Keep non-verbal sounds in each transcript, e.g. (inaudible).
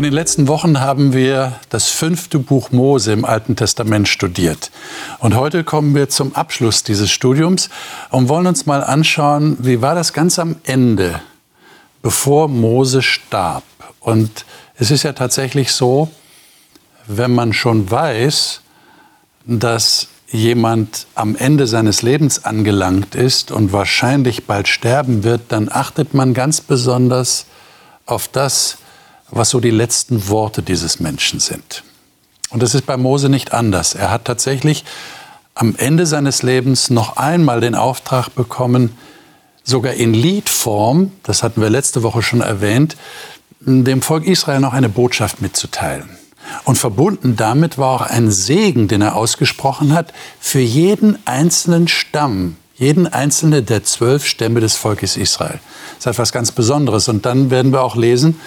In den letzten Wochen haben wir das fünfte Buch Mose im Alten Testament studiert. Und heute kommen wir zum Abschluss dieses Studiums und wollen uns mal anschauen, wie war das ganz am Ende, bevor Mose starb. Und es ist ja tatsächlich so, wenn man schon weiß, dass jemand am Ende seines Lebens angelangt ist und wahrscheinlich bald sterben wird, dann achtet man ganz besonders auf das, was so die letzten Worte dieses Menschen sind. Und das ist bei Mose nicht anders. Er hat tatsächlich am Ende seines Lebens noch einmal den Auftrag bekommen, sogar in Liedform, das hatten wir letzte Woche schon erwähnt, dem Volk Israel noch eine Botschaft mitzuteilen. Und verbunden damit war auch ein Segen, den er ausgesprochen hat, für jeden einzelnen Stamm, jeden einzelnen der zwölf Stämme des Volkes Israel. Das ist etwas ganz Besonderes. Und dann werden wir auch lesen,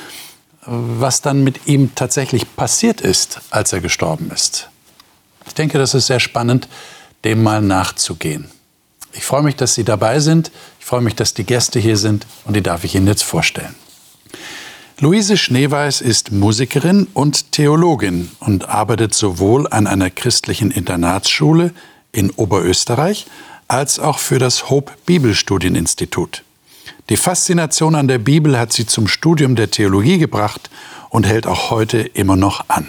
was dann mit ihm tatsächlich passiert ist, als er gestorben ist. Ich denke, das ist sehr spannend, dem mal nachzugehen. Ich freue mich, dass Sie dabei sind. Ich freue mich, dass die Gäste hier sind und die darf ich Ihnen jetzt vorstellen. Luise Schneeweiß ist Musikerin und Theologin und arbeitet sowohl an einer christlichen Internatsschule in Oberösterreich als auch für das Hope Bibelstudieninstitut. Die Faszination an der Bibel hat sie zum Studium der Theologie gebracht und hält auch heute immer noch an.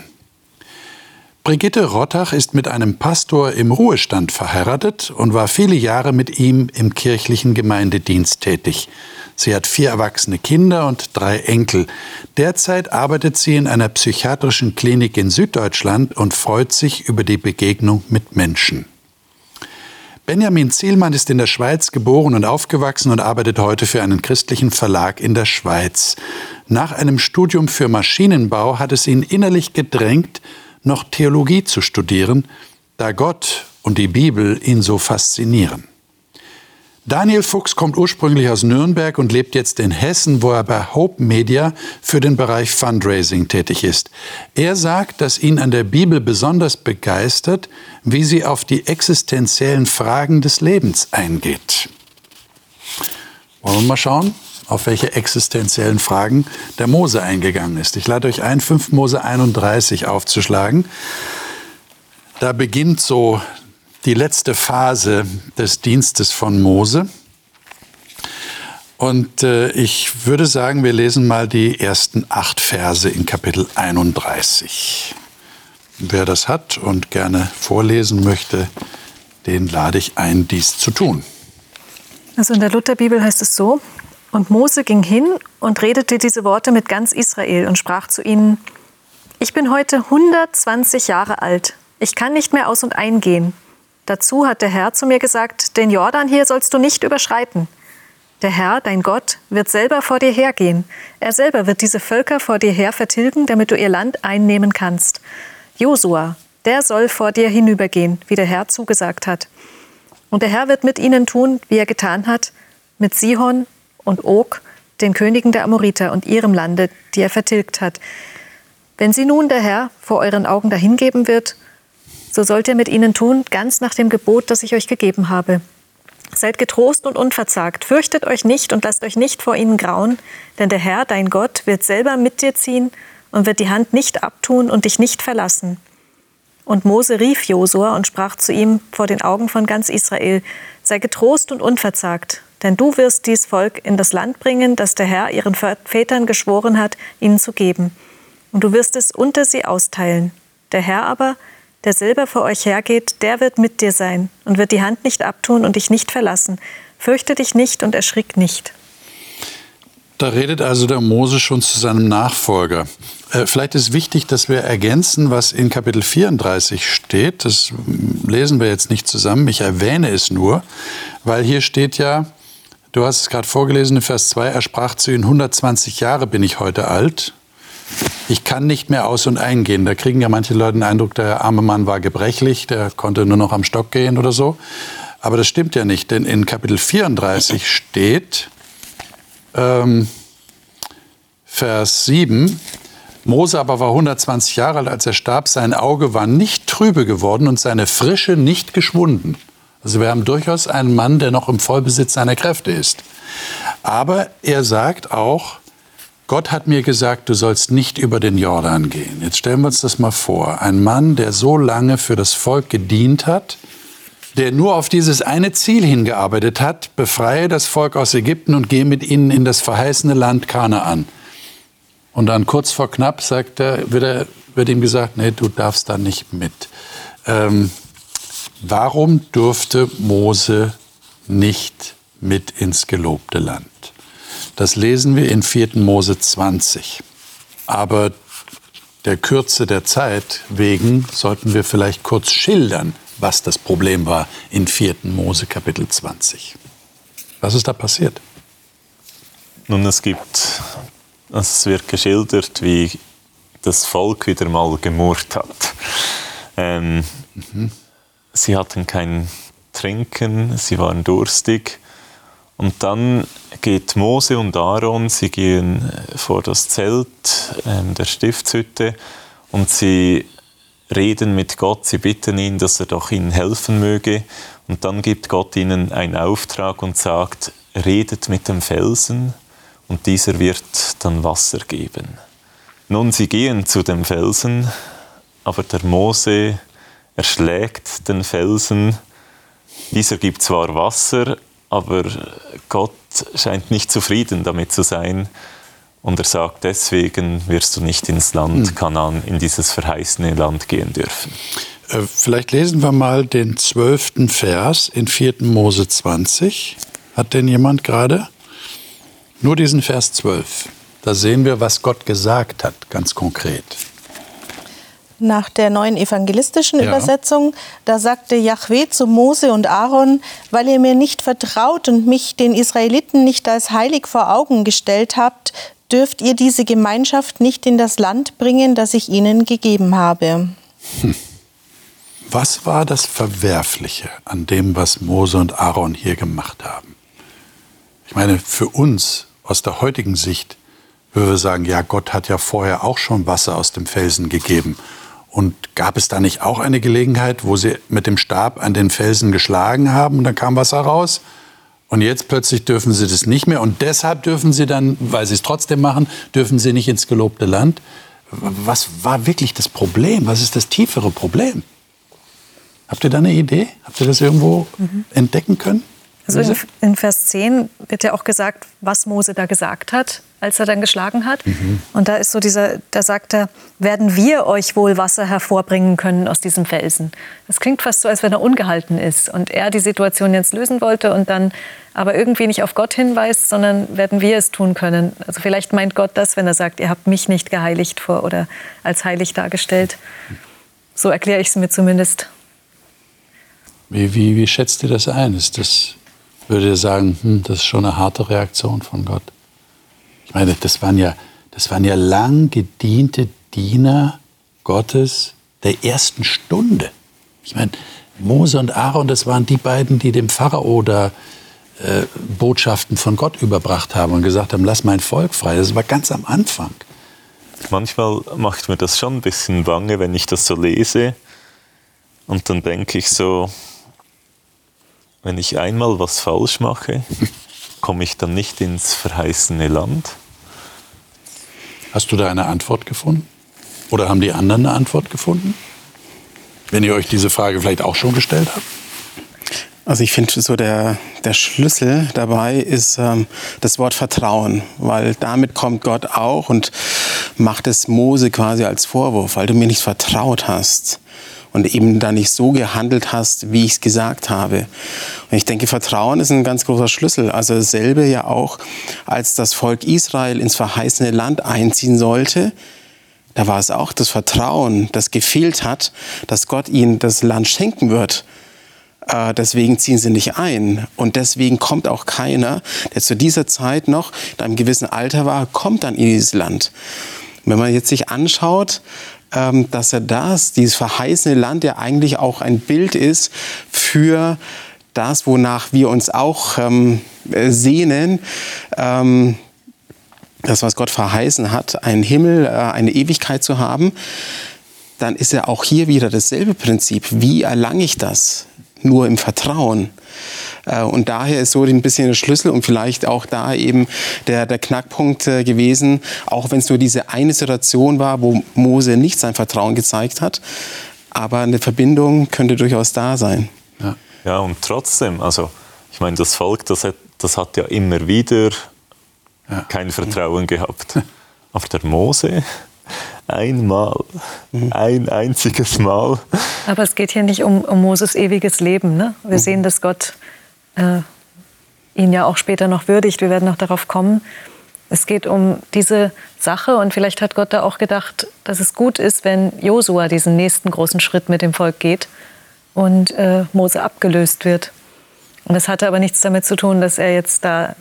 Brigitte Rottach ist mit einem Pastor im Ruhestand verheiratet und war viele Jahre mit ihm im kirchlichen Gemeindedienst tätig. Sie hat vier erwachsene Kinder und drei Enkel. Derzeit arbeitet sie in einer psychiatrischen Klinik in Süddeutschland und freut sich über die Begegnung mit Menschen. Benjamin Zielmann ist in der Schweiz geboren und aufgewachsen und arbeitet heute für einen christlichen Verlag in der Schweiz. Nach einem Studium für Maschinenbau hat es ihn innerlich gedrängt, noch Theologie zu studieren, da Gott und die Bibel ihn so faszinieren. Daniel Fuchs kommt ursprünglich aus Nürnberg und lebt jetzt in Hessen, wo er bei Hope Media für den Bereich Fundraising tätig ist. Er sagt, dass ihn an der Bibel besonders begeistert, wie sie auf die existenziellen Fragen des Lebens eingeht. Wollen wir mal schauen, auf welche existenziellen Fragen der Mose eingegangen ist. Ich lade euch ein, 5 Mose 31 aufzuschlagen. Da beginnt so die letzte Phase des Dienstes von Mose. Und äh, ich würde sagen, wir lesen mal die ersten acht Verse in Kapitel 31. Wer das hat und gerne vorlesen möchte, den lade ich ein, dies zu tun. Also in der Lutherbibel heißt es so, und Mose ging hin und redete diese Worte mit ganz Israel und sprach zu ihnen, ich bin heute 120 Jahre alt, ich kann nicht mehr aus und eingehen. Dazu hat der Herr zu mir gesagt, den Jordan hier sollst du nicht überschreiten. Der Herr, dein Gott, wird selber vor dir hergehen. Er selber wird diese Völker vor dir her vertilgen, damit du ihr Land einnehmen kannst. Josua, der soll vor dir hinübergehen, wie der Herr zugesagt hat. Und der Herr wird mit ihnen tun, wie er getan hat, mit Sihon und Og, den Königen der Amoriter und ihrem Lande, die er vertilgt hat. Wenn sie nun der Herr vor euren Augen dahingeben wird, so sollt ihr mit ihnen tun, ganz nach dem Gebot, das ich euch gegeben habe. Seid getrost und unverzagt, fürchtet euch nicht und lasst euch nicht vor ihnen grauen, denn der Herr, dein Gott, wird selber mit dir ziehen und wird die Hand nicht abtun und dich nicht verlassen. Und Mose rief Josua und sprach zu ihm vor den Augen von ganz Israel, sei getrost und unverzagt, denn du wirst dies Volk in das Land bringen, das der Herr ihren Vätern geschworen hat, ihnen zu geben. Und du wirst es unter sie austeilen. Der Herr aber der selber vor euch hergeht, der wird mit dir sein und wird die Hand nicht abtun und dich nicht verlassen. Fürchte dich nicht und erschrick nicht. Da redet also der Mose schon zu seinem Nachfolger. Äh, vielleicht ist wichtig, dass wir ergänzen, was in Kapitel 34 steht. Das lesen wir jetzt nicht zusammen. Ich erwähne es nur, weil hier steht ja, du hast es gerade vorgelesen in Vers 2, er sprach zu ihnen, 120 Jahre bin ich heute alt ich kann nicht mehr aus und eingehen. Da kriegen ja manche Leute den Eindruck, der arme Mann war gebrechlich, der konnte nur noch am Stock gehen oder so. Aber das stimmt ja nicht, denn in Kapitel 34 steht, ähm, Vers 7, Mose aber war 120 Jahre alt, als er starb. Sein Auge war nicht trübe geworden und seine Frische nicht geschwunden. Also wir haben durchaus einen Mann, der noch im Vollbesitz seiner Kräfte ist. Aber er sagt auch, Gott hat mir gesagt, du sollst nicht über den Jordan gehen. Jetzt stellen wir uns das mal vor. Ein Mann, der so lange für das Volk gedient hat, der nur auf dieses eine Ziel hingearbeitet hat, befreie das Volk aus Ägypten und gehe mit ihnen in das verheißene Land Kanaan. Und dann kurz vor knapp sagt er, wird, er, wird ihm gesagt, nee, du darfst da nicht mit. Ähm, warum durfte Mose nicht mit ins gelobte Land? Das lesen wir in 4. Mose 20. Aber der Kürze der Zeit wegen sollten wir vielleicht kurz schildern, was das Problem war in 4. Mose Kapitel 20. Was ist da passiert? Nun, es gibt, es wird geschildert, wie das Volk wieder mal gemurrt hat. Ähm, mhm. Sie hatten kein Trinken, sie waren durstig und dann geht Mose und Aaron, sie gehen äh, vor das Zelt ähm, der Stiftshütte und sie reden mit Gott, sie bitten ihn, dass er doch ihnen helfen möge. Und dann gibt Gott ihnen einen Auftrag und sagt, redet mit dem Felsen und dieser wird dann Wasser geben. Nun, sie gehen zu dem Felsen, aber der Mose erschlägt den Felsen. Dieser gibt zwar Wasser, aber Gott scheint nicht zufrieden damit zu sein. Und er sagt, deswegen wirst du nicht ins Land hm. Kanaan, in dieses verheißene Land gehen dürfen. Äh, vielleicht lesen wir mal den zwölften Vers in 4. Mose 20. Hat denn jemand gerade? Nur diesen Vers 12. Da sehen wir, was Gott gesagt hat, ganz konkret nach der neuen evangelistischen ja. Übersetzung, da sagte Yahweh zu Mose und Aaron, weil ihr mir nicht vertraut und mich den Israeliten nicht als heilig vor Augen gestellt habt, dürft ihr diese Gemeinschaft nicht in das Land bringen, das ich ihnen gegeben habe. Hm. Was war das Verwerfliche an dem, was Mose und Aaron hier gemacht haben? Ich meine, für uns aus der heutigen Sicht würden wir sagen, ja, Gott hat ja vorher auch schon Wasser aus dem Felsen gegeben und gab es da nicht auch eine Gelegenheit, wo sie mit dem Stab an den Felsen geschlagen haben und dann kam Wasser raus? Und jetzt plötzlich dürfen sie das nicht mehr und deshalb dürfen sie dann, weil sie es trotzdem machen, dürfen sie nicht ins gelobte Land. Was war wirklich das Problem? Was ist das tiefere Problem? Habt ihr da eine Idee? Habt ihr das irgendwo mhm. entdecken können? Also in, in, Vers 10 wird ja auch gesagt, was Mose da gesagt hat, als er dann geschlagen hat. Mhm. Und da ist so dieser, da sagt er, werden wir euch wohl Wasser hervorbringen können aus diesem Felsen. Das klingt fast so, als wenn er ungehalten ist und er die Situation jetzt lösen wollte und dann aber irgendwie nicht auf Gott hinweist, sondern werden wir es tun können. Also vielleicht meint Gott das, wenn er sagt, ihr habt mich nicht geheiligt vor oder als heilig dargestellt. So erkläre ich es mir zumindest. Wie, wie, wie schätzt ihr das ein? Ist das würde ihr sagen, hm, das ist schon eine harte Reaktion von Gott. Ich meine, das waren ja, das waren ja lang gediente Diener Gottes der ersten Stunde. Ich meine, Mose und Aaron, das waren die beiden, die dem Pharao da äh, Botschaften von Gott überbracht haben und gesagt haben, lass mein Volk frei. Das war ganz am Anfang. Manchmal macht mir das schon ein bisschen bange, wenn ich das so lese. Und dann denke ich so, wenn ich einmal was falsch mache, (laughs) komme ich dann nicht ins verheißene Land? Hast du da eine Antwort gefunden? Oder haben die anderen eine Antwort gefunden? Wenn ihr euch diese Frage vielleicht auch schon gestellt habt? Also ich finde so der, der Schlüssel dabei ist ähm, das Wort Vertrauen, weil damit kommt Gott auch und macht es Mose quasi als Vorwurf, weil du mir nicht vertraut hast und eben da nicht so gehandelt hast, wie ich es gesagt habe. Und ich denke, Vertrauen ist ein ganz großer Schlüssel. Also dasselbe ja auch, als das Volk Israel ins verheißene Land einziehen sollte, da war es auch das Vertrauen, das gefehlt hat, dass Gott ihnen das Land schenken wird. Äh, deswegen ziehen sie nicht ein. Und deswegen kommt auch keiner, der zu dieser Zeit noch in einem gewissen Alter war, kommt dann in dieses Land. wenn man jetzt sich anschaut, dass er das, dieses verheißene Land, ja eigentlich auch ein Bild ist für das, wonach wir uns auch ähm, sehnen, ähm, das, was Gott verheißen hat, einen Himmel, äh, eine Ewigkeit zu haben, dann ist ja auch hier wieder dasselbe Prinzip. Wie erlange ich das? Nur im Vertrauen. Äh, und daher ist so ein bisschen der Schlüssel und vielleicht auch da eben der, der Knackpunkt äh, gewesen, auch wenn es nur diese eine Situation war, wo Mose nicht sein Vertrauen gezeigt hat. Aber eine Verbindung könnte durchaus da sein. Ja, ja und trotzdem, also ich meine, das Volk, das hat, das hat ja immer wieder ja. kein Vertrauen gehabt. Aber der Mose, einmal, mhm. ein einziges Mal. Aber es geht hier nicht um, um Moses ewiges Leben. Ne? Wir mhm. sehen, dass Gott äh, ihn ja auch später noch würdigt. Wir werden noch darauf kommen. Es geht um diese Sache und vielleicht hat Gott da auch gedacht, dass es gut ist, wenn Josua diesen nächsten großen Schritt mit dem Volk geht und äh, Mose abgelöst wird. Und das hatte aber nichts damit zu tun, dass er jetzt da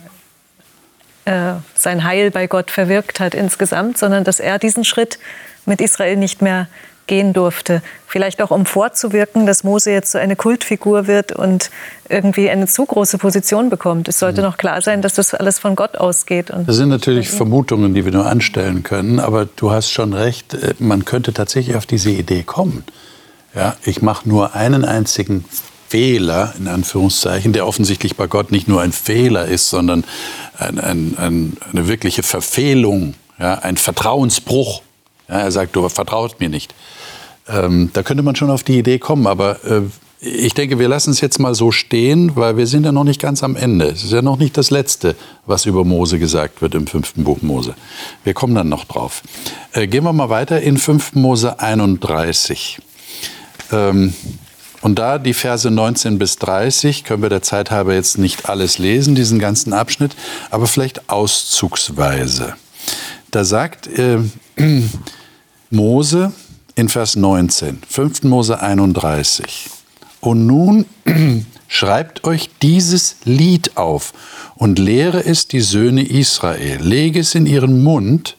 äh, sein Heil bei Gott verwirkt hat insgesamt, sondern dass er diesen Schritt mit Israel nicht mehr gehen durfte. Vielleicht auch um vorzuwirken, dass Mose jetzt so eine Kultfigur wird und irgendwie eine zu große Position bekommt. Es sollte mhm. noch klar sein, dass das alles von Gott ausgeht. Das sind natürlich Vermutungen, die wir nur anstellen können, aber du hast schon recht, äh, man könnte tatsächlich auf diese Idee kommen. Ja, ich mache nur einen einzigen Fehler, in Anführungszeichen, der offensichtlich bei Gott nicht nur ein Fehler ist, sondern ein, ein, ein, eine wirkliche Verfehlung, ja, ein Vertrauensbruch ja, er sagt, du vertraust mir nicht. Ähm, da könnte man schon auf die Idee kommen, aber äh, ich denke, wir lassen es jetzt mal so stehen, weil wir sind ja noch nicht ganz am Ende. Es ist ja noch nicht das Letzte, was über Mose gesagt wird im fünften Buch Mose. Wir kommen dann noch drauf. Äh, gehen wir mal weiter in 5. Mose 31. Ähm, und da die Verse 19 bis 30, können wir der Zeit halber jetzt nicht alles lesen, diesen ganzen Abschnitt, aber vielleicht auszugsweise. Da sagt äh, (clears throat) Mose in Vers 19, 5. Mose 31. Und nun (clears throat) schreibt euch dieses Lied auf und lehre es die Söhne Israel. Lege es in ihren Mund,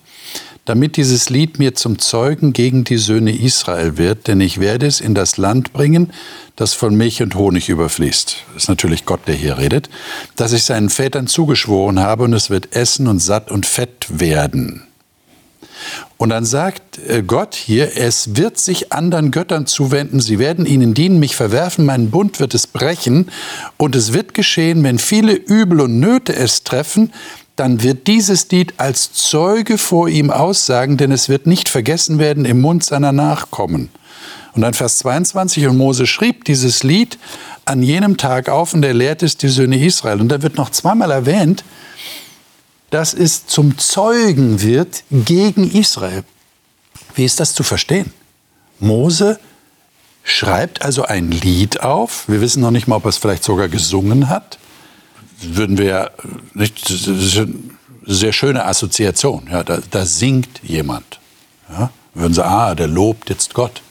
damit dieses Lied mir zum Zeugen gegen die Söhne Israel wird, denn ich werde es in das Land bringen, das von Milch und Honig überfließt. Das ist natürlich Gott, der hier redet, dass ich seinen Vätern zugeschworen habe und es wird essen und satt und fett werden. Und dann sagt äh, Gott hier, es wird sich anderen Göttern zuwenden, sie werden ihnen dienen, mich verwerfen, mein Bund wird es brechen. Und es wird geschehen, wenn viele Übel und Nöte es treffen, dann wird dieses Lied als Zeuge vor ihm aussagen, denn es wird nicht vergessen werden im Mund seiner Nachkommen. Und dann Vers 22, und Mose schrieb dieses Lied an jenem Tag auf und er lehrte es die Söhne Israel. Und da wird noch zweimal erwähnt, dass es zum Zeugen wird gegen Israel. Wie ist das zu verstehen? Mose schreibt also ein Lied auf. Wir wissen noch nicht mal, ob er es vielleicht sogar gesungen hat. Würden wir nicht, das ist eine sehr schöne Assoziation. Ja, da, da singt jemand. Ja, würden sie, ah, der lobt jetzt Gott.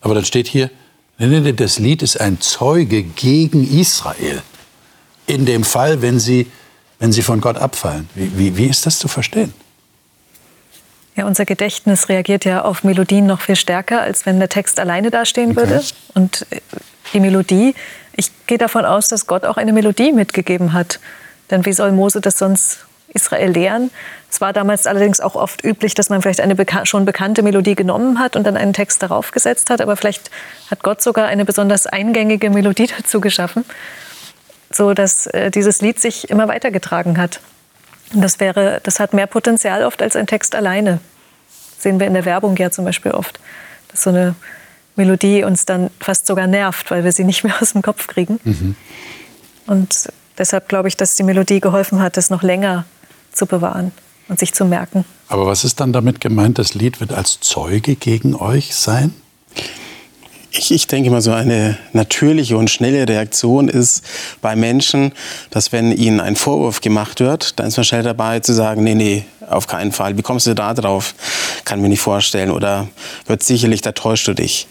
Aber dann steht hier, das Lied ist ein Zeuge gegen Israel. In dem Fall, wenn sie wenn sie von Gott abfallen. Wie, wie, wie ist das zu verstehen? Ja, unser Gedächtnis reagiert ja auf Melodien noch viel stärker, als wenn der Text alleine dastehen okay. würde. Und die Melodie, ich gehe davon aus, dass Gott auch eine Melodie mitgegeben hat. Denn wie soll Mose das sonst Israel lehren? Es war damals allerdings auch oft üblich, dass man vielleicht eine beka schon bekannte Melodie genommen hat und dann einen Text darauf gesetzt hat. Aber vielleicht hat Gott sogar eine besonders eingängige Melodie (laughs) dazu geschaffen so dass äh, dieses Lied sich immer weitergetragen hat. Und das wäre, das hat mehr Potenzial oft als ein Text alleine. Das sehen wir in der Werbung ja zum Beispiel oft, dass so eine Melodie uns dann fast sogar nervt, weil wir sie nicht mehr (laughs) aus dem Kopf kriegen. Mhm. Und deshalb glaube ich, dass die Melodie geholfen hat, das noch länger zu bewahren und sich zu merken. Aber was ist dann damit gemeint, das Lied wird als Zeuge gegen euch sein? Ich, ich denke mal, so eine natürliche und schnelle Reaktion ist bei Menschen, dass wenn ihnen ein Vorwurf gemacht wird, dann ist man schnell dabei zu sagen, nee, nee, auf keinen Fall. Wie kommst du da drauf? Kann mir nicht vorstellen. Oder wird sicherlich, da täuscht du dich.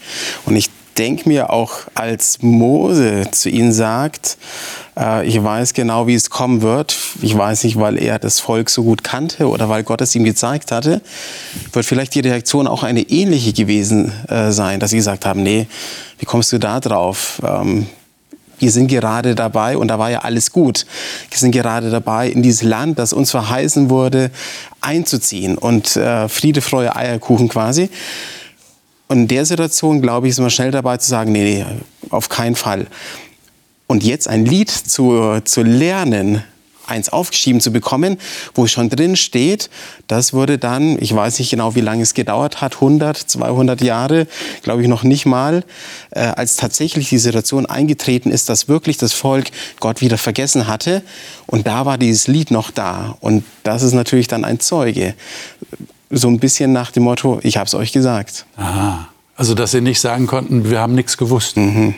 Und ich denke mir auch, als Mose zu ihnen sagt, ich weiß genau, wie es kommen wird. Ich weiß nicht, weil er das Volk so gut kannte oder weil Gott es ihm gezeigt hatte, wird vielleicht die Reaktion auch eine ähnliche gewesen äh, sein, dass sie gesagt haben, nee, wie kommst du da drauf? Ähm, wir sind gerade dabei, und da war ja alles gut, wir sind gerade dabei, in dieses Land, das uns verheißen wurde, einzuziehen und äh, Friede, Freude, Eierkuchen quasi. Und in der Situation, glaube ich, ist man schnell dabei zu sagen, nee, nee, auf keinen Fall. Und jetzt ein Lied zu, zu lernen, eins aufgeschrieben zu bekommen, wo schon drin steht, das wurde dann, ich weiß nicht genau, wie lange es gedauert hat, 100, 200 Jahre, glaube ich noch nicht mal, äh, als tatsächlich die Situation eingetreten ist, dass wirklich das Volk Gott wieder vergessen hatte. Und da war dieses Lied noch da. Und das ist natürlich dann ein Zeuge. So ein bisschen nach dem Motto, ich habe es euch gesagt. Aha. Also, dass sie nicht sagen konnten, wir haben nichts gewusst. Mhm.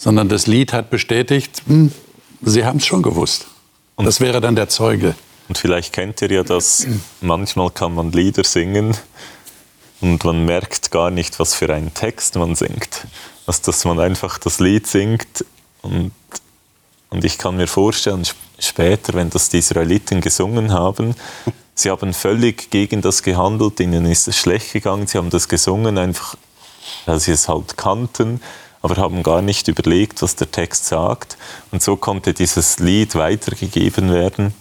Sondern das Lied hat bestätigt, hm, sie haben es schon gewusst. Und das wäre dann der Zeuge. Und vielleicht kennt ihr ja das, manchmal kann man Lieder singen und man merkt gar nicht, was für einen Text man singt. Also, dass man einfach das Lied singt und, und ich kann mir vorstellen, später, wenn das die Israeliten gesungen haben, sie haben völlig gegen das gehandelt, ihnen ist es schlecht gegangen, sie haben das gesungen, einfach weil sie es halt kannten aber haben gar nicht überlegt, was der Text sagt. Und so konnte dieses Lied weitergegeben werden.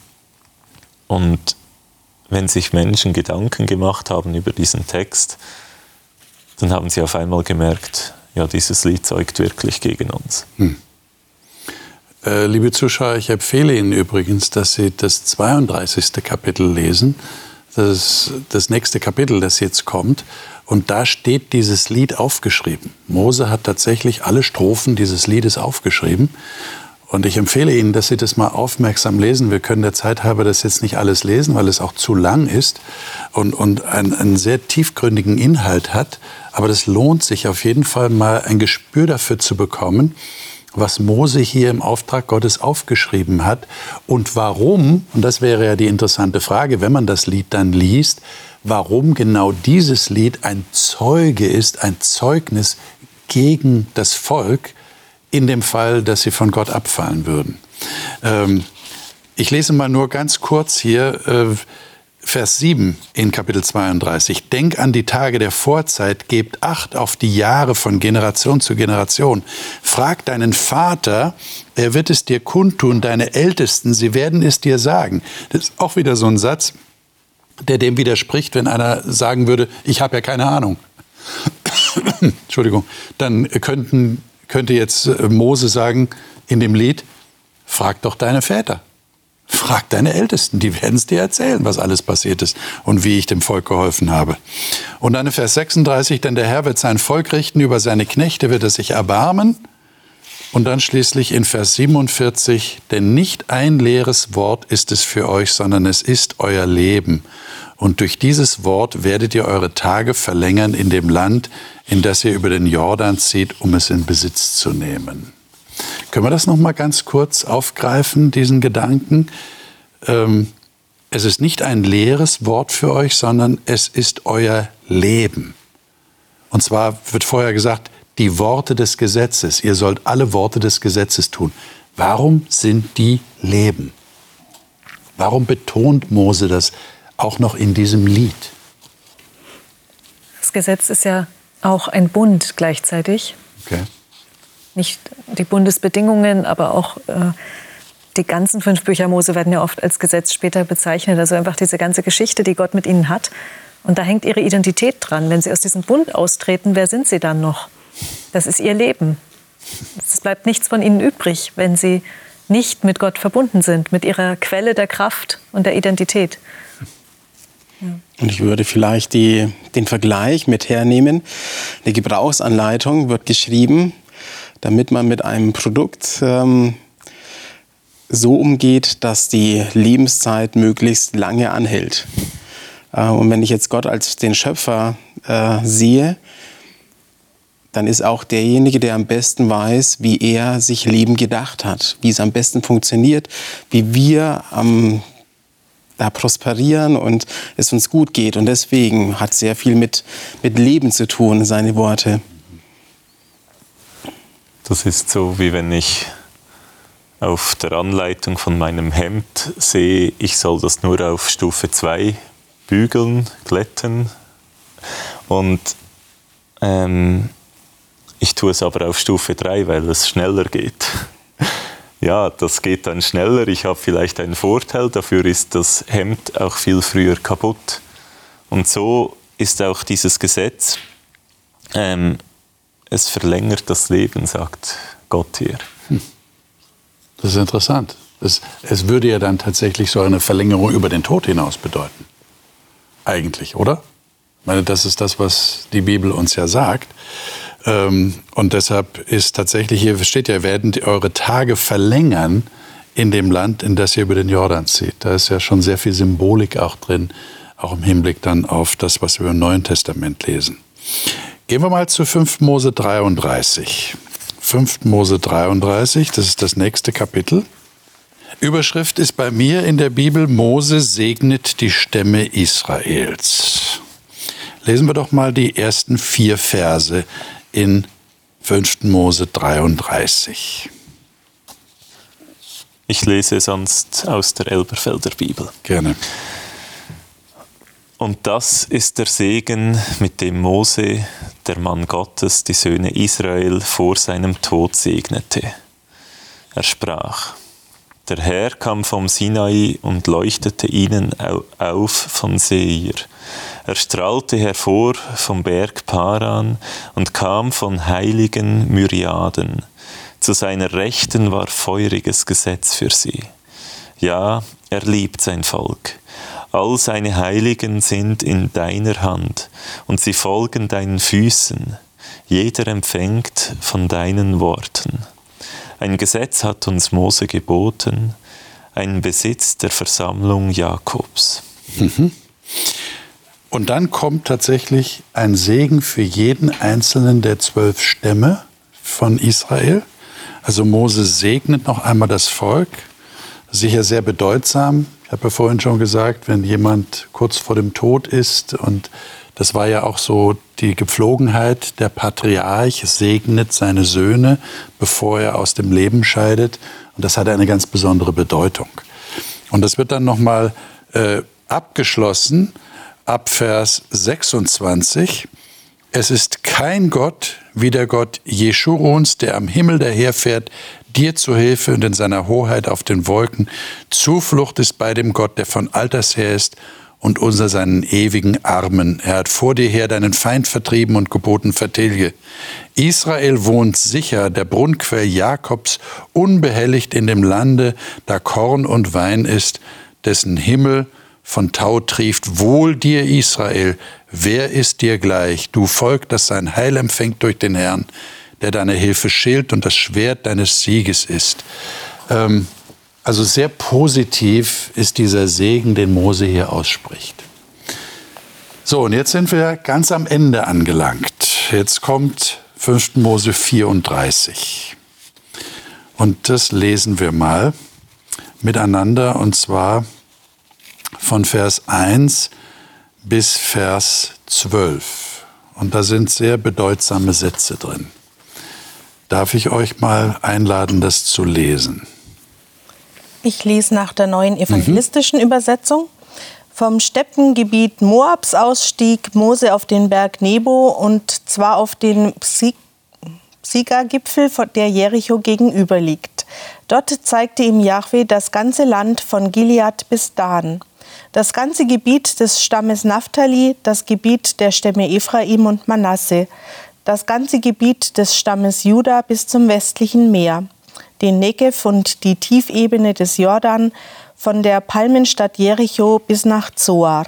Und wenn sich Menschen Gedanken gemacht haben über diesen Text, dann haben sie auf einmal gemerkt, ja, dieses Lied zeugt wirklich gegen uns. Hm. Äh, liebe Zuschauer, ich empfehle Ihnen übrigens, dass Sie das 32. Kapitel lesen. Das das nächste Kapitel, das jetzt kommt. Und da steht dieses Lied aufgeschrieben. Mose hat tatsächlich alle Strophen dieses Liedes aufgeschrieben. Und ich empfehle Ihnen, dass Sie das mal aufmerksam lesen. Wir können der Zeit halber das jetzt nicht alles lesen, weil es auch zu lang ist und, und einen, einen sehr tiefgründigen Inhalt hat. Aber das lohnt sich auf jeden Fall mal ein Gespür dafür zu bekommen, was Mose hier im Auftrag Gottes aufgeschrieben hat und warum, und das wäre ja die interessante Frage, wenn man das Lied dann liest, warum genau dieses Lied ein Zeuge ist, ein Zeugnis gegen das Volk, in dem Fall, dass sie von Gott abfallen würden. Ähm, ich lese mal nur ganz kurz hier äh, Vers 7 in Kapitel 32. Denk an die Tage der Vorzeit, gebt Acht auf die Jahre von Generation zu Generation. Frag deinen Vater, er wird es dir kundtun, deine Ältesten, sie werden es dir sagen. Das ist auch wieder so ein Satz, der dem widerspricht, wenn einer sagen würde, ich habe ja keine Ahnung. (coughs) Entschuldigung, dann könnten, könnte jetzt äh, Mose sagen in dem Lied, frag doch deine Väter. Frag deine Ältesten, die werden es dir erzählen, was alles passiert ist und wie ich dem Volk geholfen habe. Und dann in Vers 36, denn der Herr wird sein Volk richten, über seine Knechte wird er sich erbarmen und dann schließlich in Vers 47, denn nicht ein leeres Wort ist es für euch, sondern es ist euer Leben. Und durch dieses Wort werdet ihr eure Tage verlängern in dem Land, in das ihr über den Jordan zieht, um es in Besitz zu nehmen. Können wir das noch mal ganz kurz aufgreifen, diesen Gedanken? Ähm, es ist nicht ein leeres Wort für euch, sondern es ist euer Leben. Und zwar wird vorher gesagt, die Worte des Gesetzes. Ihr sollt alle Worte des Gesetzes tun. Warum sind die Leben? Warum betont Mose das auch noch in diesem Lied? Das Gesetz ist ja auch ein Bund gleichzeitig. Okay. Nicht die Bundesbedingungen, aber auch äh, die ganzen fünf Bücher Mose werden ja oft als Gesetz später bezeichnet. Also einfach diese ganze Geschichte, die Gott mit ihnen hat. Und da hängt ihre Identität dran. Wenn sie aus diesem Bund austreten, wer sind sie dann noch? Das ist ihr Leben. Es bleibt nichts von ihnen übrig, wenn sie nicht mit Gott verbunden sind, mit ihrer Quelle der Kraft und der Identität. Und ich würde vielleicht die, den Vergleich mit hernehmen. Eine Gebrauchsanleitung wird geschrieben, damit man mit einem Produkt ähm, so umgeht, dass die Lebenszeit möglichst lange anhält. Äh, und wenn ich jetzt Gott als den Schöpfer äh, sehe, dann ist auch derjenige, der am besten weiß, wie er sich Leben gedacht hat, wie es am besten funktioniert, wie wir am da prosperieren und es uns gut geht. Und deswegen hat sehr viel mit, mit Leben zu tun, seine Worte. Das ist so, wie wenn ich auf der Anleitung von meinem Hemd sehe, ich soll das nur auf Stufe 2 bügeln, glätten. Und ähm, ich tue es aber auf Stufe 3, weil es schneller geht. (laughs) Ja, das geht dann schneller. Ich habe vielleicht einen Vorteil. Dafür ist das Hemd auch viel früher kaputt. Und so ist auch dieses Gesetz. Ähm, es verlängert das Leben, sagt Gott hier. Hm. Das ist interessant. Es, es würde ja dann tatsächlich so eine Verlängerung über den Tod hinaus bedeuten. Eigentlich, oder? Ich meine, das ist das, was die Bibel uns ja sagt. Ähm, und deshalb ist tatsächlich, hier steht ja, werden eure Tage verlängern in dem Land, in das ihr über den Jordan zieht. Da ist ja schon sehr viel Symbolik auch drin, auch im Hinblick dann auf das, was wir im Neuen Testament lesen. Gehen wir mal zu 5 Mose 33. 5. Mose 33, das ist das nächste Kapitel. Überschrift ist bei mir in der Bibel, Mose segnet die Stämme Israels. Lesen wir doch mal die ersten vier Verse in 5. Mose 33. Ich lese sonst aus der Elberfelder Bibel. Gerne. Und das ist der Segen, mit dem Mose, der Mann Gottes, die Söhne Israel vor seinem Tod segnete. Er sprach, der Herr kam vom Sinai und leuchtete ihnen auf von Seir. Er strahlte hervor vom Berg Paran und kam von heiligen Myriaden. Zu seiner Rechten war feuriges Gesetz für sie. Ja, er liebt sein Volk. All seine Heiligen sind in deiner Hand und sie folgen deinen Füßen. Jeder empfängt von deinen Worten. Ein Gesetz hat uns Mose geboten, ein Besitz der Versammlung Jakobs. Mhm. Und dann kommt tatsächlich ein Segen für jeden einzelnen der zwölf Stämme von Israel. Also Mose segnet noch einmal das Volk. Sicher sehr bedeutsam. Ich habe ja vorhin schon gesagt, wenn jemand kurz vor dem Tod ist und das war ja auch so die Gepflogenheit. Der Patriarch segnet seine Söhne, bevor er aus dem Leben scheidet. Und das hat eine ganz besondere Bedeutung. Und das wird dann nochmal äh, abgeschlossen ab Vers 26. Es ist kein Gott wie der Gott Jeschurons, der am Himmel daherfährt, dir zu Hilfe und in seiner Hoheit auf den Wolken. Zuflucht ist bei dem Gott, der von alters her ist und unter seinen ewigen Armen. Er hat vor dir her deinen Feind vertrieben und geboten vertilge. Israel wohnt sicher, der Brunnquell Jakobs, unbehelligt in dem Lande, da Korn und Wein ist, dessen Himmel von Tau trieft. Wohl dir, Israel, wer ist dir gleich? Du Volk, das sein Heil empfängt durch den Herrn, der deine Hilfe schilt und das Schwert deines Sieges ist. Ähm, also sehr positiv ist dieser Segen, den Mose hier ausspricht. So, und jetzt sind wir ganz am Ende angelangt. Jetzt kommt 5. Mose 34. Und das lesen wir mal miteinander, und zwar von Vers 1 bis Vers 12. Und da sind sehr bedeutsame Sätze drin. Darf ich euch mal einladen, das zu lesen? Ich lese nach der neuen evangelistischen mhm. Übersetzung. Vom Steppengebiet Moabs aus stieg Mose auf den Berg Nebo und zwar auf den Siegergipfel, der Jericho gegenüber liegt. Dort zeigte ihm Yahweh das ganze Land von Gilead bis Dan. Das ganze Gebiet des Stammes Naphtali, das Gebiet der Stämme Ephraim und Manasse, das ganze Gebiet des Stammes Juda bis zum westlichen Meer den Negev und die Tiefebene des Jordan von der Palmenstadt Jericho bis nach Zoar.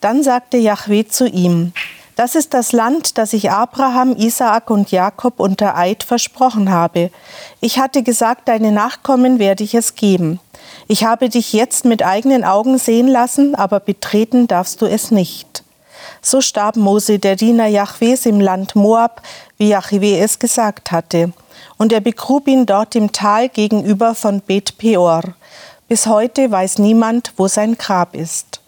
Dann sagte Yahweh zu ihm, das ist das Land, das ich Abraham, Isaak und Jakob unter Eid versprochen habe. Ich hatte gesagt, deine Nachkommen werde ich es geben. Ich habe dich jetzt mit eigenen Augen sehen lassen, aber betreten darfst du es nicht. So starb Mose, der Diener Jahwes, im Land Moab, wie Jahwe es gesagt hatte und er begrub ihn dort im Tal gegenüber von Bet Peor. Bis heute weiß niemand, wo sein Grab ist.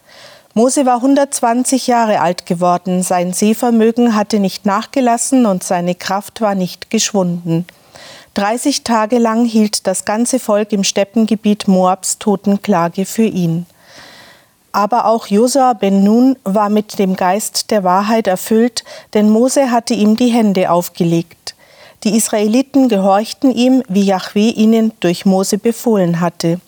Mose war 120 Jahre alt geworden, sein Sehvermögen hatte nicht nachgelassen und seine Kraft war nicht geschwunden. 30 Tage lang hielt das ganze Volk im Steppengebiet Moabs Totenklage für ihn. Aber auch Josua ben Nun war mit dem Geist der Wahrheit erfüllt, denn Mose hatte ihm die Hände aufgelegt. Die Israeliten gehorchten ihm, wie Yahweh ihnen durch Mose befohlen hatte.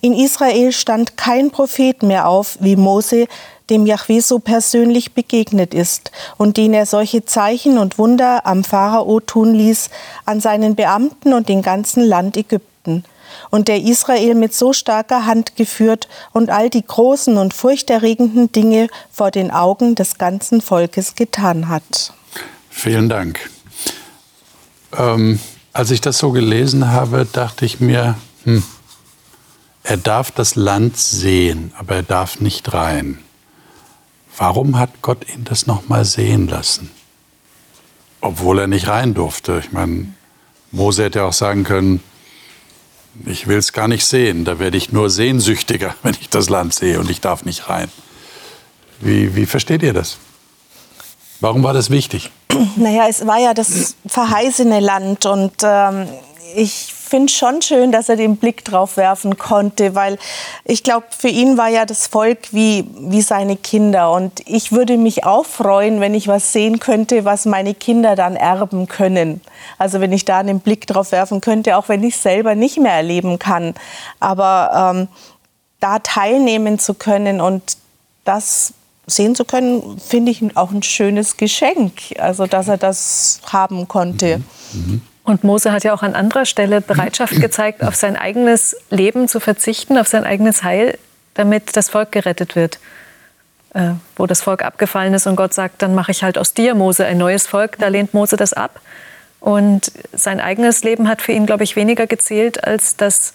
In Israel stand kein Prophet mehr auf wie Mose, dem Yahweh so persönlich begegnet ist und den er solche Zeichen und Wunder am Pharao tun ließ, an seinen Beamten und dem ganzen Land Ägypten. Und der Israel mit so starker Hand geführt und all die großen und furchterregenden Dinge vor den Augen des ganzen Volkes getan hat. Vielen Dank. Ähm, als ich das so gelesen habe, dachte ich mir, hm, er darf das Land sehen, aber er darf nicht rein. Warum hat Gott ihn das noch mal sehen lassen? Obwohl er nicht rein durfte. Ich meine, Mose hätte auch sagen können, ich will es gar nicht sehen, da werde ich nur sehnsüchtiger, (laughs) wenn ich das Land sehe und ich darf nicht rein. Wie, wie versteht ihr das? Warum war das wichtig? (clears throat) Naja, es war ja das verheißene Land und ähm, ich finde schon schön, dass er den Blick drauf werfen konnte, weil ich glaube, für ihn war ja das Volk wie, wie seine Kinder. Und ich würde mich auch freuen, wenn ich was sehen könnte, was meine Kinder dann erben können. Also wenn ich da einen Blick drauf werfen könnte, auch wenn ich es selber nicht mehr erleben kann. Aber ähm, da teilnehmen zu können und das sehen zu können, finde ich auch ein schönes Geschenk. Also dass er das haben konnte. Mhm. Mhm. Und Mose hat ja auch an anderer Stelle Bereitschaft (clears throat) gezeigt, auf sein eigenes Leben zu verzichten, auf sein eigenes Heil, damit das Volk gerettet wird. Äh, wo das Volk abgefallen ist und Gott sagt, dann mache ich halt aus dir, Mose, ein neues Volk. Da lehnt Mose das ab. Und sein eigenes Leben hat für ihn, glaube ich, weniger gezählt, als dass,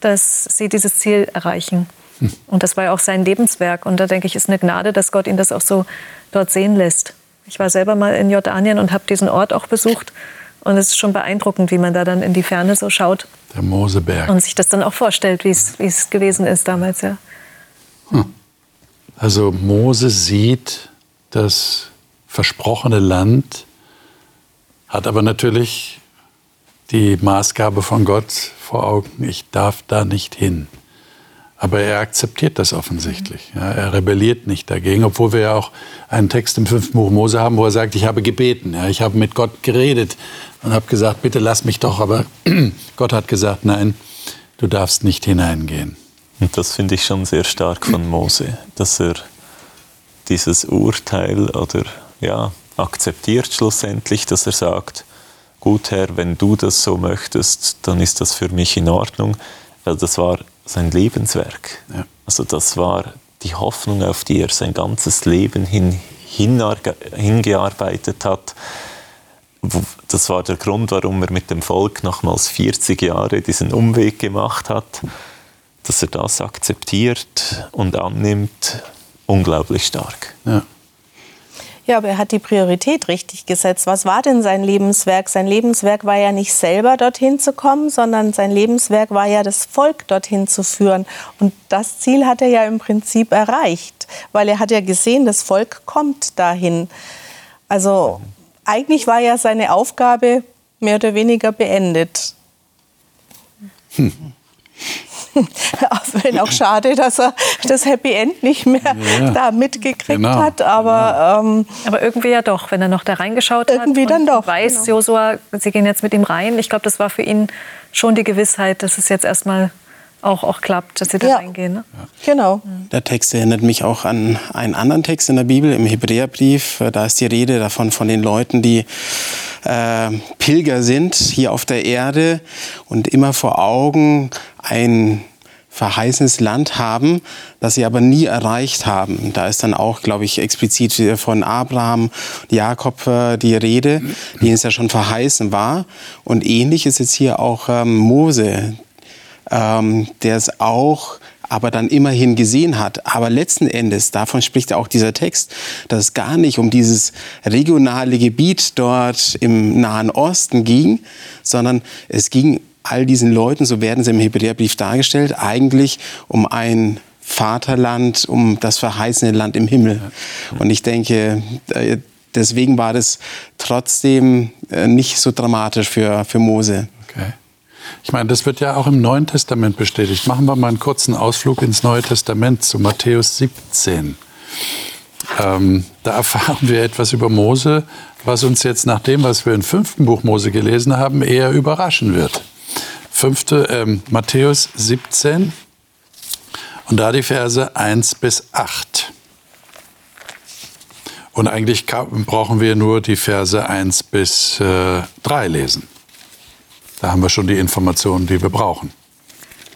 dass sie dieses Ziel erreichen. Hm. Und das war ja auch sein Lebenswerk. Und da denke ich, ist eine Gnade, dass Gott ihn das auch so dort sehen lässt. Ich war selber mal in Jordanien und habe diesen Ort auch besucht. Und es ist schon beeindruckend, wie man da dann in die Ferne so schaut. Der Moseberg. Und sich das dann auch vorstellt, wie es gewesen ist damals, ja. Hm. Also Mose sieht das versprochene Land, hat aber natürlich die Maßgabe von Gott vor Augen, ich darf da nicht hin. Aber er akzeptiert das offensichtlich. Ja, er rebelliert nicht dagegen, obwohl wir ja auch einen Text im fünften Buch Mose haben, wo er sagt, ich habe gebeten, ja, ich habe mit Gott geredet und habe gesagt, bitte lass mich doch. Aber (clears throat) Gott hat gesagt, nein, du darfst nicht hineingehen. Und das finde ich schon sehr stark von Mose, dass er dieses Urteil oder ja akzeptiert schlussendlich, dass er sagt, gut Herr, wenn du das so möchtest, dann ist das für mich in Ordnung, weil das war sein Lebenswerk. Ja. Also das war die Hoffnung, auf die er sein ganzes Leben hin, hingearbeitet hat. Das war der Grund, warum er mit dem Volk nochmals 40 Jahre diesen Umweg gemacht hat. Dass er das akzeptiert und annimmt, unglaublich stark. Ja. Ja, aber er hat die Priorität richtig gesetzt. Was war denn sein Lebenswerk? Sein Lebenswerk war ja nicht selber dorthin zu kommen, sondern sein Lebenswerk war ja das Volk dorthin zu führen. Und das Ziel hat er ja im Prinzip erreicht, weil er hat ja gesehen, das Volk kommt dahin. Also eigentlich war ja seine Aufgabe mehr oder weniger beendet. Hm. (laughs) Wenn auch schade, dass er das Happy End nicht mehr ja, da mitgekriegt genau, hat. Aber, genau. ähm, aber irgendwie ja doch, wenn er noch da reingeschaut hat. Irgendwie dann doch. Weiß genau. Josua, sie gehen jetzt mit ihm rein. Ich glaube, das war für ihn schon die Gewissheit, dass es jetzt erstmal auch, auch klappt, dass sie da ja. reingehen. Ne? Ja. Genau. Der Text erinnert mich auch an einen anderen Text in der Bibel, im Hebräerbrief. Da ist die Rede davon von den Leuten, die äh, Pilger sind hier auf der Erde und immer vor Augen ein verheißenes Land haben, das sie aber nie erreicht haben. Da ist dann auch, glaube ich, explizit von Abraham, Jakob äh, die Rede, denen es ja schon verheißen war. Und ähnlich ist jetzt hier auch ähm, Mose, ähm, der es auch aber dann immerhin gesehen hat. Aber letzten Endes, davon spricht auch dieser Text, dass es gar nicht um dieses regionale Gebiet dort im Nahen Osten ging, sondern es ging all diesen Leuten, so werden sie im Hebräerbrief dargestellt, eigentlich um ein Vaterland, um das verheißene Land im Himmel. Und ich denke, äh, deswegen war das trotzdem äh, nicht so dramatisch für, für Mose. Okay. Ich meine, das wird ja auch im Neuen Testament bestätigt. Machen wir mal einen kurzen Ausflug ins Neue Testament zu Matthäus 17. Ähm, da erfahren wir etwas über Mose, was uns jetzt nach dem, was wir im fünften Buch Mose gelesen haben, eher überraschen wird. Fünfte, ähm, Matthäus 17 und da die Verse 1 bis 8. Und eigentlich brauchen wir nur die Verse 1 bis äh, 3 lesen. Da haben wir schon die Informationen, die wir brauchen.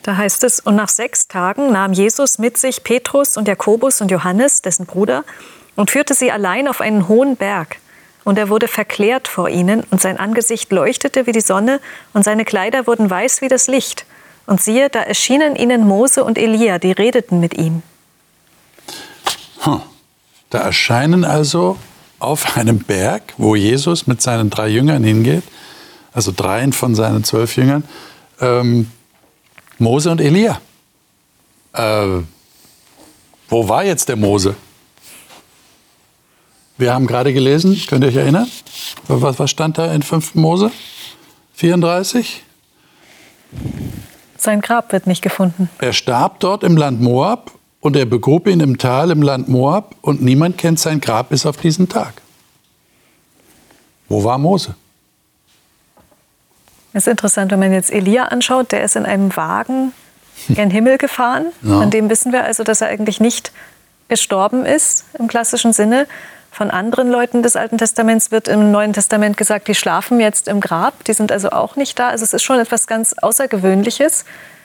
Da heißt es, und nach sechs Tagen nahm Jesus mit sich Petrus und Jakobus und Johannes, dessen Bruder, und führte sie allein auf einen hohen Berg. Und er wurde verklärt vor ihnen, und sein Angesicht leuchtete wie die Sonne, und seine Kleider wurden weiß wie das Licht. Und siehe, da erschienen ihnen Mose und Elia, die redeten mit ihm. Hm. Da erscheinen also auf einem Berg, wo Jesus mit seinen drei Jüngern hingeht, also dreien von seinen zwölf Jüngern, ähm, Mose und Elia. Äh, wo war jetzt der Mose? Wir haben gerade gelesen, könnt ihr euch erinnern? Was, was stand da in 5. Mose 34? Sein Grab wird nicht gefunden. Er starb dort im Land Moab und er begrub ihn im Tal im Land Moab und niemand kennt sein Grab bis auf diesen Tag. Wo war Mose? Es ist interessant, wenn man jetzt Elia anschaut, der ist in einem Wagen gen Himmel gefahren. (laughs) Ja. Von dem wissen wir also, dass er eigentlich nicht gestorben ist im klassischen Sinne. Von anderen Leuten des Alten Testaments wird im Neuen Testament gesagt, die schlafen jetzt im Grab, die sind also auch nicht da. Also es ist schon etwas ganz Außergewöhnliches,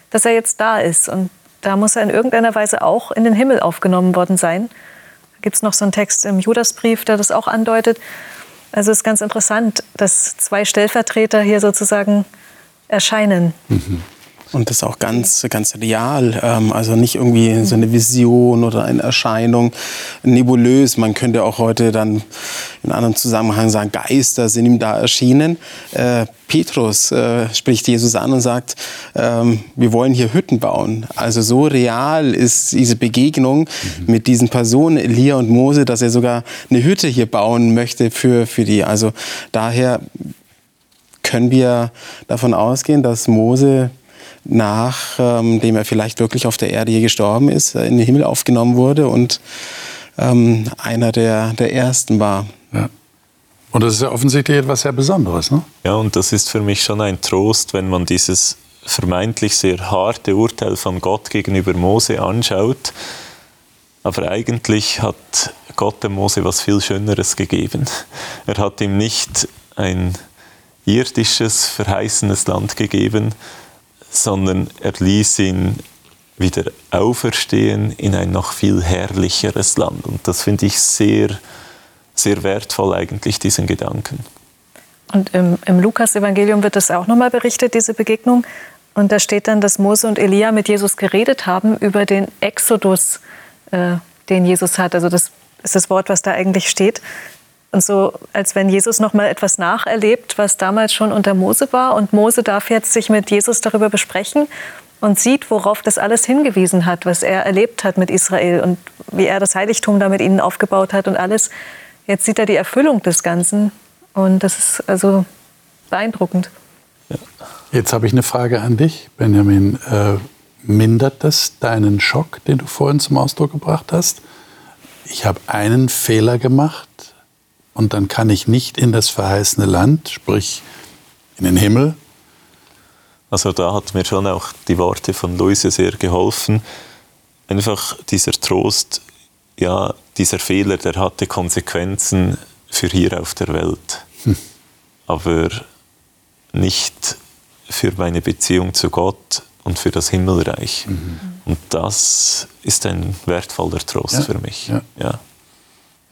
dass er jetzt da ist. Und da muss er in irgendeiner Weise auch in den Himmel aufgenommen worden sein. Da gibt es noch so einen Text im Judasbrief, der das auch andeutet. Also es ist ganz interessant, dass zwei Stellvertreter hier sozusagen erscheinen. Mhm. Und das auch ganz, ganz real. Ähm, also nicht irgendwie so eine Vision oder eine Erscheinung, nebulös. Man könnte auch heute dann in anderem Zusammenhang sagen, Geister sind ihm da erschienen. Äh, Petrus äh, spricht Jesus an und sagt, ähm, wir wollen hier Hütten bauen. Also so real ist diese Begegnung mhm. mit diesen Personen, Elia und Mose, dass er sogar eine Hütte hier bauen möchte für, für die. Also daher können wir davon ausgehen, dass Mose nachdem ähm, er vielleicht wirklich auf der Erde hier gestorben ist, äh, in den Himmel aufgenommen wurde und ähm, einer der, der ersten war. Ja. Und das ist ja offensichtlich etwas sehr Besonderes. Ne? Ja, und das ist für mich schon ein Trost, wenn man dieses vermeintlich sehr harte Urteil von Gott gegenüber Mose anschaut. Aber eigentlich hat Gott dem Mose was viel Schöneres gegeben. Er hat ihm nicht ein irdisches, verheißenes Land gegeben, sondern er ließ ihn wieder auferstehen in ein noch viel herrlicheres Land. Und das finde ich sehr, sehr wertvoll eigentlich, diesen Gedanken. Und im, im Lukas-Evangelium wird das auch nochmal berichtet, diese Begegnung. Und da steht dann, dass Mose und Elia mit Jesus geredet haben über den Exodus, äh, den Jesus hat. Also das ist das Wort, was da eigentlich steht. Und so, als wenn Jesus noch mal etwas nacherlebt, was damals schon unter Mose war. Und Mose darf jetzt sich mit Jesus darüber besprechen und sieht, worauf das alles hingewiesen hat, was er erlebt hat mit Israel und wie er das Heiligtum da mit ihnen aufgebaut hat und alles. Jetzt sieht er die Erfüllung des Ganzen. Und das ist also beeindruckend. Jetzt habe ich eine Frage an dich, Benjamin. Äh, mindert das deinen Schock, den du vorhin zum Ausdruck gebracht hast? Ich habe einen Fehler gemacht und dann kann ich nicht in das verheißene Land, sprich in den Himmel. Also da hat mir schon auch die Worte von Luise sehr geholfen. Einfach dieser Trost, ja, dieser Fehler, der hatte Konsequenzen für hier auf der Welt, hm. aber nicht für meine Beziehung zu Gott und für das Himmelreich. Mhm. Und das ist ein wertvoller Trost ja, für mich. Ja. ja.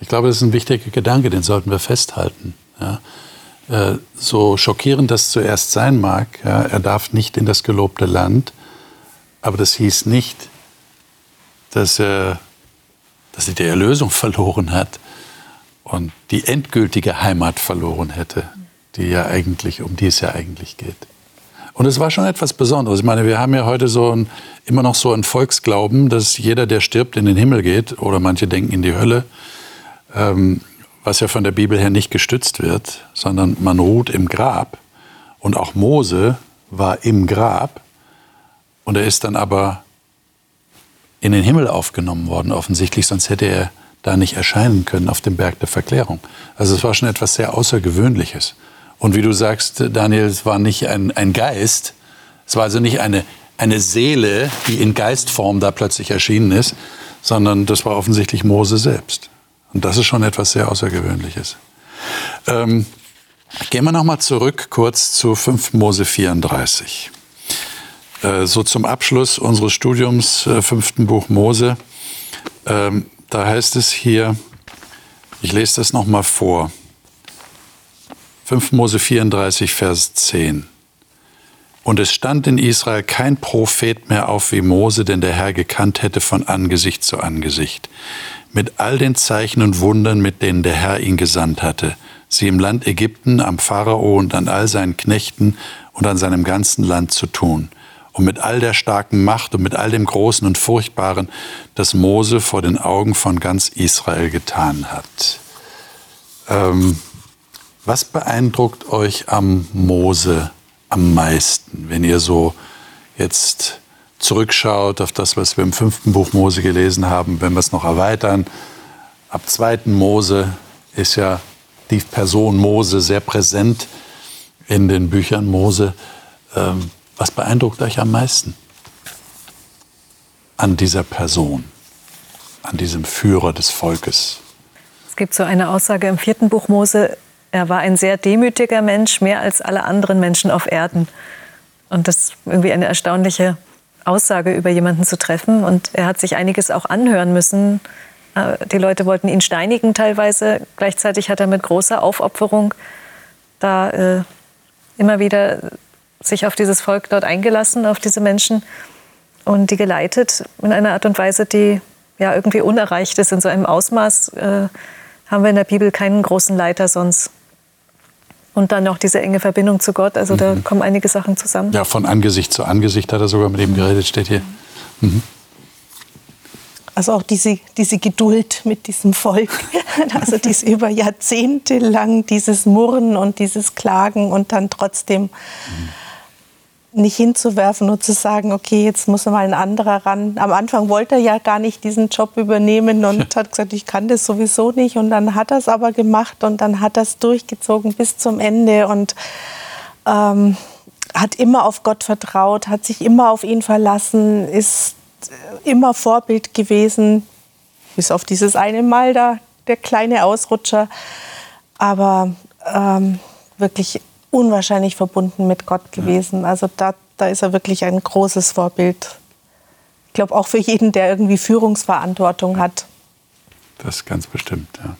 Ich glaube, das ist ein wichtiger Gedanke, den sollten wir festhalten. Ja. Äh, so schockierend das zuerst sein mag, ja, er darf nicht in das gelobte Land, aber das hieß nicht, dass er, dass er die Erlösung verloren hat und die endgültige Heimat verloren hätte, die ja eigentlich, um die es ja eigentlich geht. Und es war schon etwas Besonderes. Ich meine, wir haben ja heute so ein, immer noch so ein Volksglauben, dass jeder, der stirbt, in den Himmel geht, oder manche denken in die Hölle ähm, was ja von der Bibel her nicht gestützt wird, sondern man ruht im Grab. Und auch Mose war im Grab und er ist dann aber in den Himmel aufgenommen worden, offensichtlich, sonst hätte er da nicht erscheinen können auf dem Berg der Verklärung. Also es war schon etwas sehr Außergewöhnliches. Und wie du sagst, Daniel, es war nicht ein, ein Geist, es war also nicht eine, eine Seele, die in Geistform da plötzlich erschienen ist, sondern das war offensichtlich Mose selbst. Und das ist schon etwas sehr Außergewöhnliches. Ähm, gehen wir nochmal zurück kurz zu 5 Mose 34. Äh, so zum Abschluss unseres Studiums, äh, fünften Buch Mose, ähm, da heißt es hier, ich lese das nochmal vor. 5 Mose 34, Vers 10. Und es stand in Israel kein Prophet mehr auf wie Mose, den der Herr gekannt hätte von Angesicht zu Angesicht. Mit all den Zeichen und Wundern, mit denen der Herr ihn gesandt hatte, sie im Land Ägypten, am Pharao und an all seinen Knechten und an seinem ganzen Land zu tun. Und mit all der starken Macht und mit all dem Großen und Furchtbaren, das Mose vor den Augen von ganz Israel getan hat. Ähm, was beeindruckt euch am Mose am meisten, wenn ihr so jetzt zurückschaut auf das, was wir im fünften Buch Mose gelesen haben, wenn wir es noch erweitern? Ab zweiten Mose ist ja die Person Mose sehr präsent in den Büchern Mose. Ähm, was beeindruckt euch am meisten an dieser Person, an diesem Führer des Volkes? Es gibt so eine Aussage im vierten Buch Mose, er war ein sehr demütiger Mensch, mehr als alle anderen Menschen auf Erden. Und das ist irgendwie eine erstaunliche Aussage über jemanden zu treffen. Und er hat sich einiges auch anhören müssen. Äh, die Leute wollten ihn steinigen teilweise. Gleichzeitig hat er mit großer Aufopferung da äh, immer wieder sich auf dieses Volk dort eingelassen, auf diese Menschen und die geleitet in einer Art und Weise, die ja irgendwie unerreicht ist. In so einem Ausmaß äh, haben wir in der Bibel keinen großen Leiter sonst. Und dann noch diese enge Verbindung zu Gott. Also mhm. da kommen einige Sachen zusammen. Ja, von Angesicht zu Angesicht hat er sogar mit ihm geredet, steht hier. Mhm. Also auch diese, diese Geduld mit diesem Volk. (laughs) Also dies über Jahrzehnte lang, dieses Murren und dieses Klagen und dann trotzdem. Mhm nicht hinzuwerfen und zu sagen, okay, jetzt muss mal ein anderer ran. Am Anfang wollte er ja gar nicht diesen Job übernehmen und (laughs) hat gesagt, ich kann das sowieso nicht. Und dann hat er es aber gemacht und dann hat er es durchgezogen bis zum Ende und ähm, hat immer auf Gott vertraut, hat sich immer auf ihn verlassen, ist immer Vorbild gewesen, bis auf dieses eine Mal da, der kleine Ausrutscher. Aber ähm, wirklich unwahrscheinlich verbunden mit Gott gewesen. Also da, da ist er wirklich ein großes Vorbild. Ich glaube auch für jeden, der irgendwie Führungsverantwortung hat. Das ganz bestimmt, ja.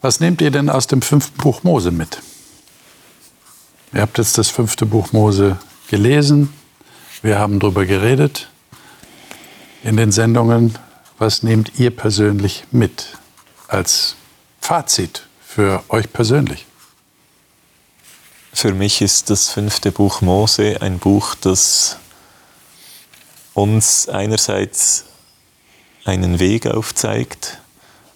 Was nehmt ihr denn aus dem fünften Buch Mose mit? Ihr habt jetzt das fünfte Buch Mose gelesen. Wir haben darüber geredet in den Sendungen. Was nehmt ihr persönlich mit als Fazit für euch persönlich? Für mich ist das fünfte Buch Mose ein Buch, das uns einerseits einen Weg aufzeigt,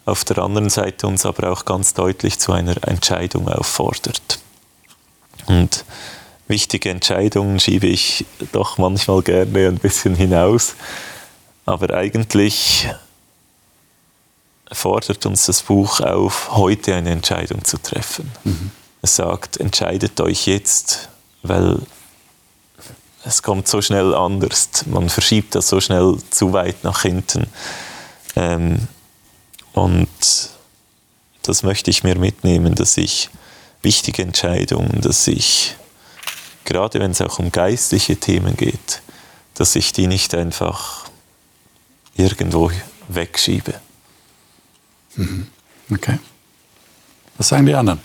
auf der anderen Seite uns aber auch ganz deutlich zu einer Entscheidung auffordert. Und wichtige Entscheidungen schiebe ich doch manchmal gerne ein bisschen hinaus, aber eigentlich fordert uns das Buch auf, heute eine Entscheidung zu treffen. Mhm. Es sagt, entscheidet euch jetzt, weil es kommt so schnell anders. Man verschiebt das so schnell zu weit nach hinten. Ähm, und das möchte ich mir mitnehmen, dass ich wichtige Entscheidungen, dass ich, gerade wenn es auch um geistliche Themen geht, dass ich die nicht einfach irgendwo wegschiebe. Mhm. Okay. Was sagen die anderen?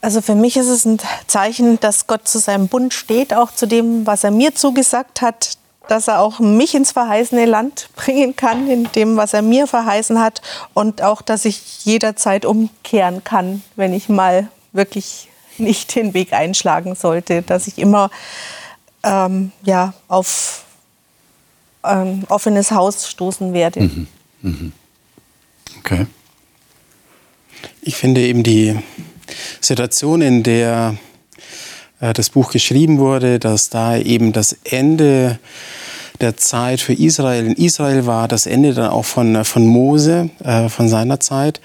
Also für mich ist es ein Zeichen, dass Gott zu seinem Bund steht, auch zu dem, was er mir zugesagt hat, dass er auch mich ins verheißene Land (laughs) bringen kann, in dem, was er mir verheißen hat und auch, dass ich jederzeit umkehren kann, wenn ich mal wirklich nicht den Weg einschlagen sollte, dass ich immer ähm, ja, auf ein offenes Haus stoßen werde. Mhm. Mhm. Okay. Ich finde eben die Situation, in der äh, das Buch geschrieben wurde, dass da eben das Ende der Zeit für Israel in Israel war, das Ende dann auch von, äh, von Mose, äh, von seiner Zeit.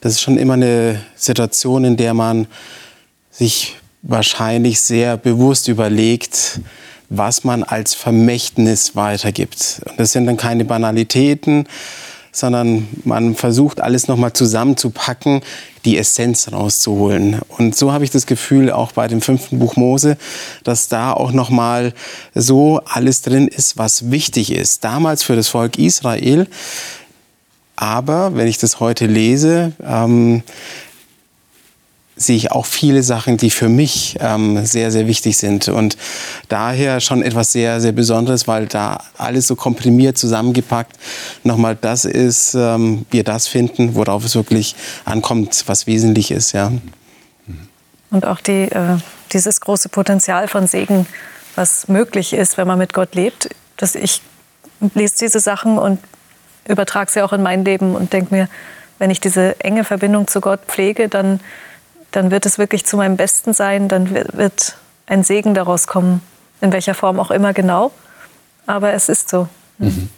Das ist schon immer eine Situation, in der man sich wahrscheinlich sehr bewusst überlegt, was man als Vermächtnis weitergibt. Das sind dann keine Banalitäten, sondern man versucht alles nochmal zusammenzupacken, die Essenz rauszuholen. Und so habe ich das Gefühl auch bei dem fünften Buch Mose, dass da auch nochmal so alles drin ist, was wichtig ist. Damals für das Volk Israel. Aber wenn ich das heute lese, ähm, sehe ich auch viele Sachen, die für mich ähm, sehr, sehr wichtig sind. Und daher schon etwas sehr, sehr Besonderes, weil da alles so komprimiert zusammengepackt nochmal das ist, ähm, wir das finden, worauf es wirklich ankommt, was wesentlich ist. Ja. Und auch die, äh, dieses große Potenzial von Segen, was möglich ist, wenn man mit Gott lebt. Dass ich lese diese Sachen und übertrage sie auch in mein Leben und denke mir, wenn ich diese enge Verbindung zu Gott pflege, dann dann wird es wirklich zu meinem Besten sein, dann wird ein Segen daraus kommen, in welcher Form auch immer genau. Aber es ist so. Mhm.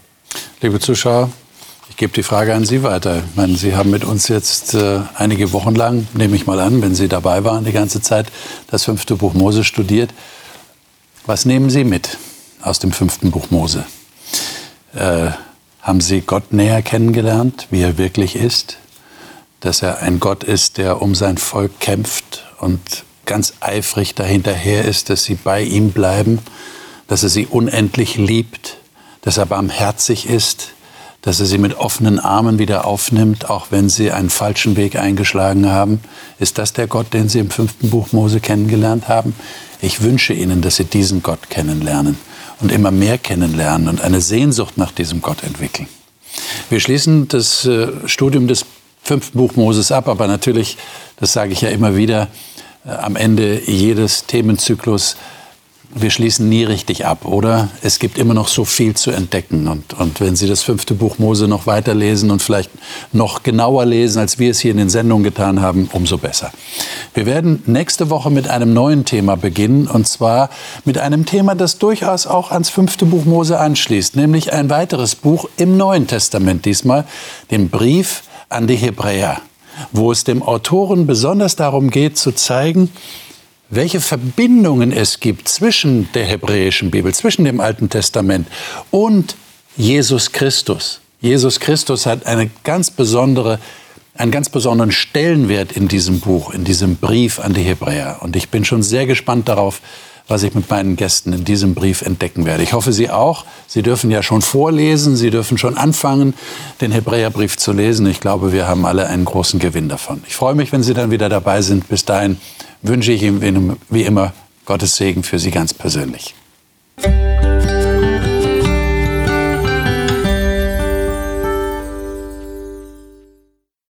Liebe Zuschauer, ich gebe die Frage an Sie weiter. Ich meine, Sie haben mit uns jetzt äh, einige Wochen lang, nehme ich mal an, wenn Sie dabei waren, die ganze Zeit das fünfte Buch Mose studiert. Was nehmen Sie mit aus dem fünften Buch Mose? Äh, haben Sie Gott näher kennengelernt, wie er wirklich ist? Dass er ein Gott ist, der um sein Volk kämpft und ganz eifrig dahinterher ist, dass sie bei ihm bleiben, dass er sie unendlich liebt, dass er barmherzig ist, dass er sie mit offenen Armen wieder aufnimmt, auch wenn sie einen falschen Weg eingeschlagen haben. Ist das der Gott, den Sie im fünften Buch Mose kennengelernt haben? Ich wünsche Ihnen, dass Sie diesen Gott kennenlernen und immer mehr kennenlernen und eine Sehnsucht nach diesem Gott entwickeln. Wir schließen das äh, Studium des fünften Buch Moses ab, aber natürlich, das sage ich ja immer wieder, äh, am Ende jedes Themenzyklus, wir schließen nie richtig ab, oder? Es gibt immer noch so viel zu entdecken. Und, und wenn Sie das fünfte Buch Mose noch weiterlesen und vielleicht noch genauer lesen, als wir es hier in den Sendungen getan haben, umso besser. Wir werden nächste Woche mit einem neuen Thema beginnen, und zwar mit einem Thema, das durchaus auch ans fünfte Buch Mose anschließt, nämlich ein weiteres Buch im Neuen Testament diesmal, den Brief an die Hebräer, wo es dem Autoren besonders darum geht zu zeigen, welche Verbindungen es gibt zwischen der hebräischen Bibel, zwischen dem Alten Testament und Jesus Christus. Jesus Christus hat eine ganz besondere, einen ganz besonderen Stellenwert in diesem Buch, in diesem Brief an die Hebräer. Und ich bin schon sehr gespannt darauf, was ich mit meinen Gästen in diesem Brief entdecken werde. Ich hoffe, Sie auch. Sie dürfen ja schon vorlesen, Sie dürfen schon anfangen, den Hebräerbrief zu lesen. Ich glaube, wir haben alle einen großen Gewinn davon. Ich freue mich, wenn Sie dann wieder dabei sind. Bis dahin wünsche ich Ihnen wie immer Gottes Segen für Sie ganz persönlich.